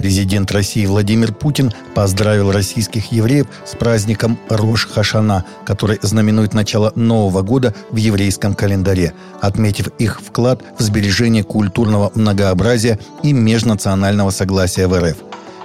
Президент России Владимир Путин поздравил российских евреев с праздником Рош Хашана, который знаменует начало Нового года в еврейском календаре, отметив их вклад в сбережение культурного многообразия и межнационального согласия в РФ.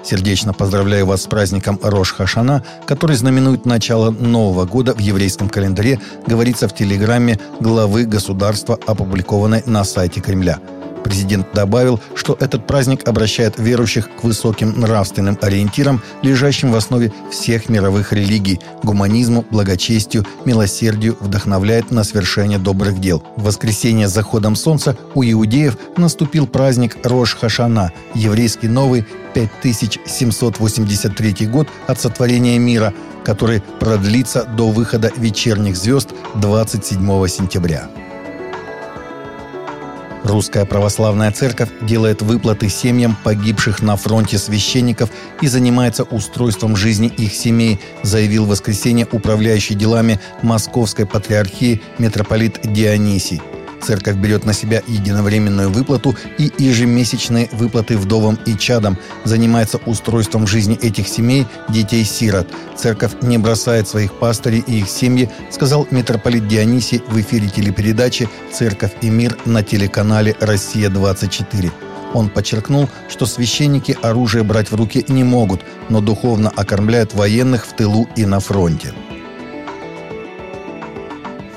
Сердечно поздравляю вас с праздником Рош Хашана, который знаменует начало Нового года в еврейском календаре, говорится в телеграмме главы государства, опубликованной на сайте Кремля – Президент добавил, что этот праздник обращает верующих к высоким нравственным ориентирам, лежащим в основе всех мировых религий, гуманизму, благочестию, милосердию, вдохновляет на свершение добрых дел. В воскресенье с заходом солнца у иудеев наступил праздник Рош Хашана, еврейский новый 5783 год от сотворения мира, который продлится до выхода вечерних звезд 27 сентября. Русская православная церковь делает выплаты семьям погибших на фронте священников и занимается устройством жизни их семей, заявил в воскресенье управляющий делами Московской патриархии митрополит Дионисий. Церковь берет на себя единовременную выплату и ежемесячные выплаты вдовам и чадам, занимается устройством жизни этих семей, детей-сирот. Церковь не бросает своих пастырей и их семьи, сказал митрополит Дионисий в эфире телепередачи «Церковь и мир» на телеканале «Россия-24». Он подчеркнул, что священники оружие брать в руки не могут, но духовно окормляют военных в тылу и на фронте.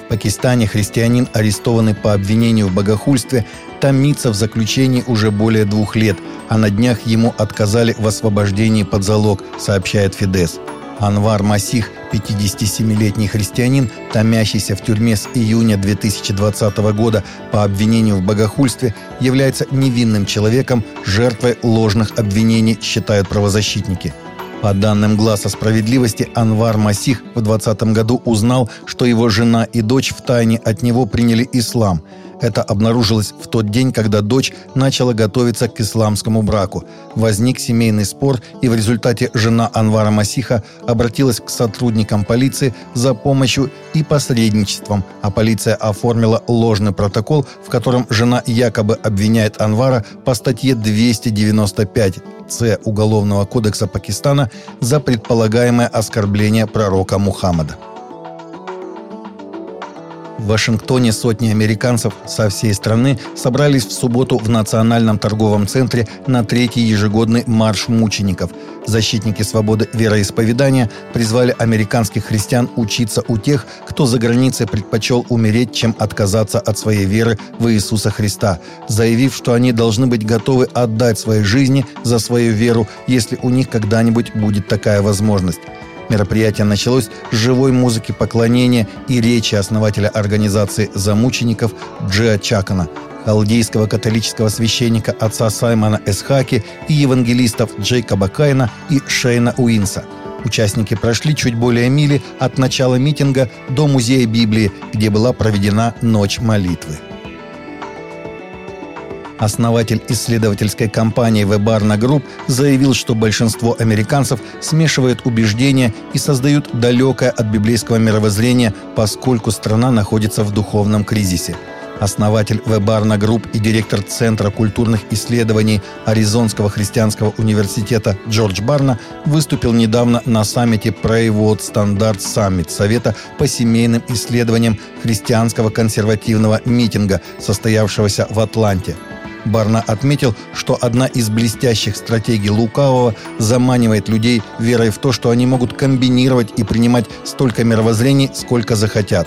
Пакистане христианин, арестованный по обвинению в богохульстве, томится в заключении уже более двух лет, а на днях ему отказали в освобождении под залог, сообщает Фидес. Анвар Масих, 57-летний христианин, томящийся в тюрьме с июня 2020 года по обвинению в богохульстве, является невинным человеком, жертвой ложных обвинений, считают правозащитники – по данным Глаза справедливости, Анвар Масих в 2020 году узнал, что его жена и дочь втайне от него приняли ислам – это обнаружилось в тот день, когда дочь начала готовиться к исламскому браку. Возник семейный спор, и в результате жена Анвара Масиха обратилась к сотрудникам полиции за помощью и посредничеством, а полиция оформила ложный протокол, в котором жена якобы обвиняет Анвара по статье 295 С Уголовного кодекса Пакистана за предполагаемое оскорбление пророка Мухаммада. В Вашингтоне сотни американцев со всей страны собрались в субботу в Национальном торговом центре на третий ежегодный марш мучеников. Защитники свободы вероисповедания призвали американских христиан учиться у тех, кто за границей предпочел умереть, чем отказаться от своей веры в Иисуса Христа, заявив, что они должны быть готовы отдать свои жизни за свою веру, если у них когда-нибудь будет такая возможность. Мероприятие началось с живой музыки поклонения и речи основателя организации «Замучеников» Джиа Чакана, халдейского католического священника отца Саймона Эсхаки и евангелистов Джейкоба Кайна и Шейна Уинса. Участники прошли чуть более мили от начала митинга до Музея Библии, где была проведена ночь молитвы. Основатель исследовательской компании Webarna Group заявил, что большинство американцев смешивают убеждения и создают далекое от библейского мировоззрения, поскольку страна находится в духовном кризисе. Основатель The Barna Group и директор Центра культурных исследований Аризонского христианского университета Джордж Барна выступил недавно на саммите Pray Vote Stand Summit Совета по семейным исследованиям христианского консервативного митинга, состоявшегося в Атланте – Барна отметил, что одна из блестящих стратегий Лукавого заманивает людей верой в то, что они могут комбинировать и принимать столько мировоззрений, сколько захотят.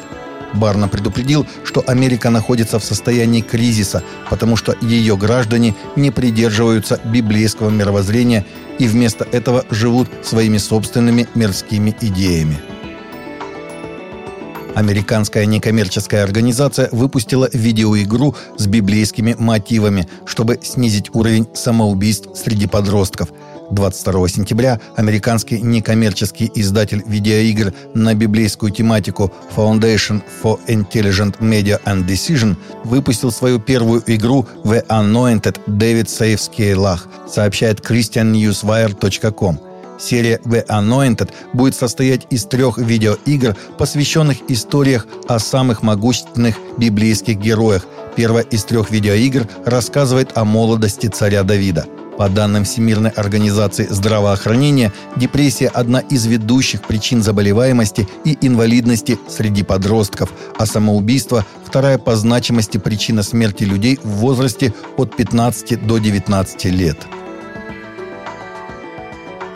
Барна предупредил, что Америка находится в состоянии кризиса, потому что ее граждане не придерживаются библейского мировоззрения и вместо этого живут своими собственными мирскими идеями. Американская некоммерческая организация выпустила видеоигру с библейскими мотивами, чтобы снизить уровень самоубийств среди подростков. 22 сентября американский некоммерческий издатель видеоигр на библейскую тематику Foundation for Intelligent Media and Decision выпустил свою первую игру The Anointed David Saves Lach, сообщает christiannewswire.com. Серия The Anointed будет состоять из трех видеоигр, посвященных историях о самых могущественных библейских героях. Первая из трех видеоигр рассказывает о молодости царя Давида – По данным Всемирной организации здравоохранения, депрессия – одна из ведущих причин заболеваемости и инвалидности среди подростков, а самоубийство – вторая по значимости причина смерти людей в возрасте от 15 до 19 лет.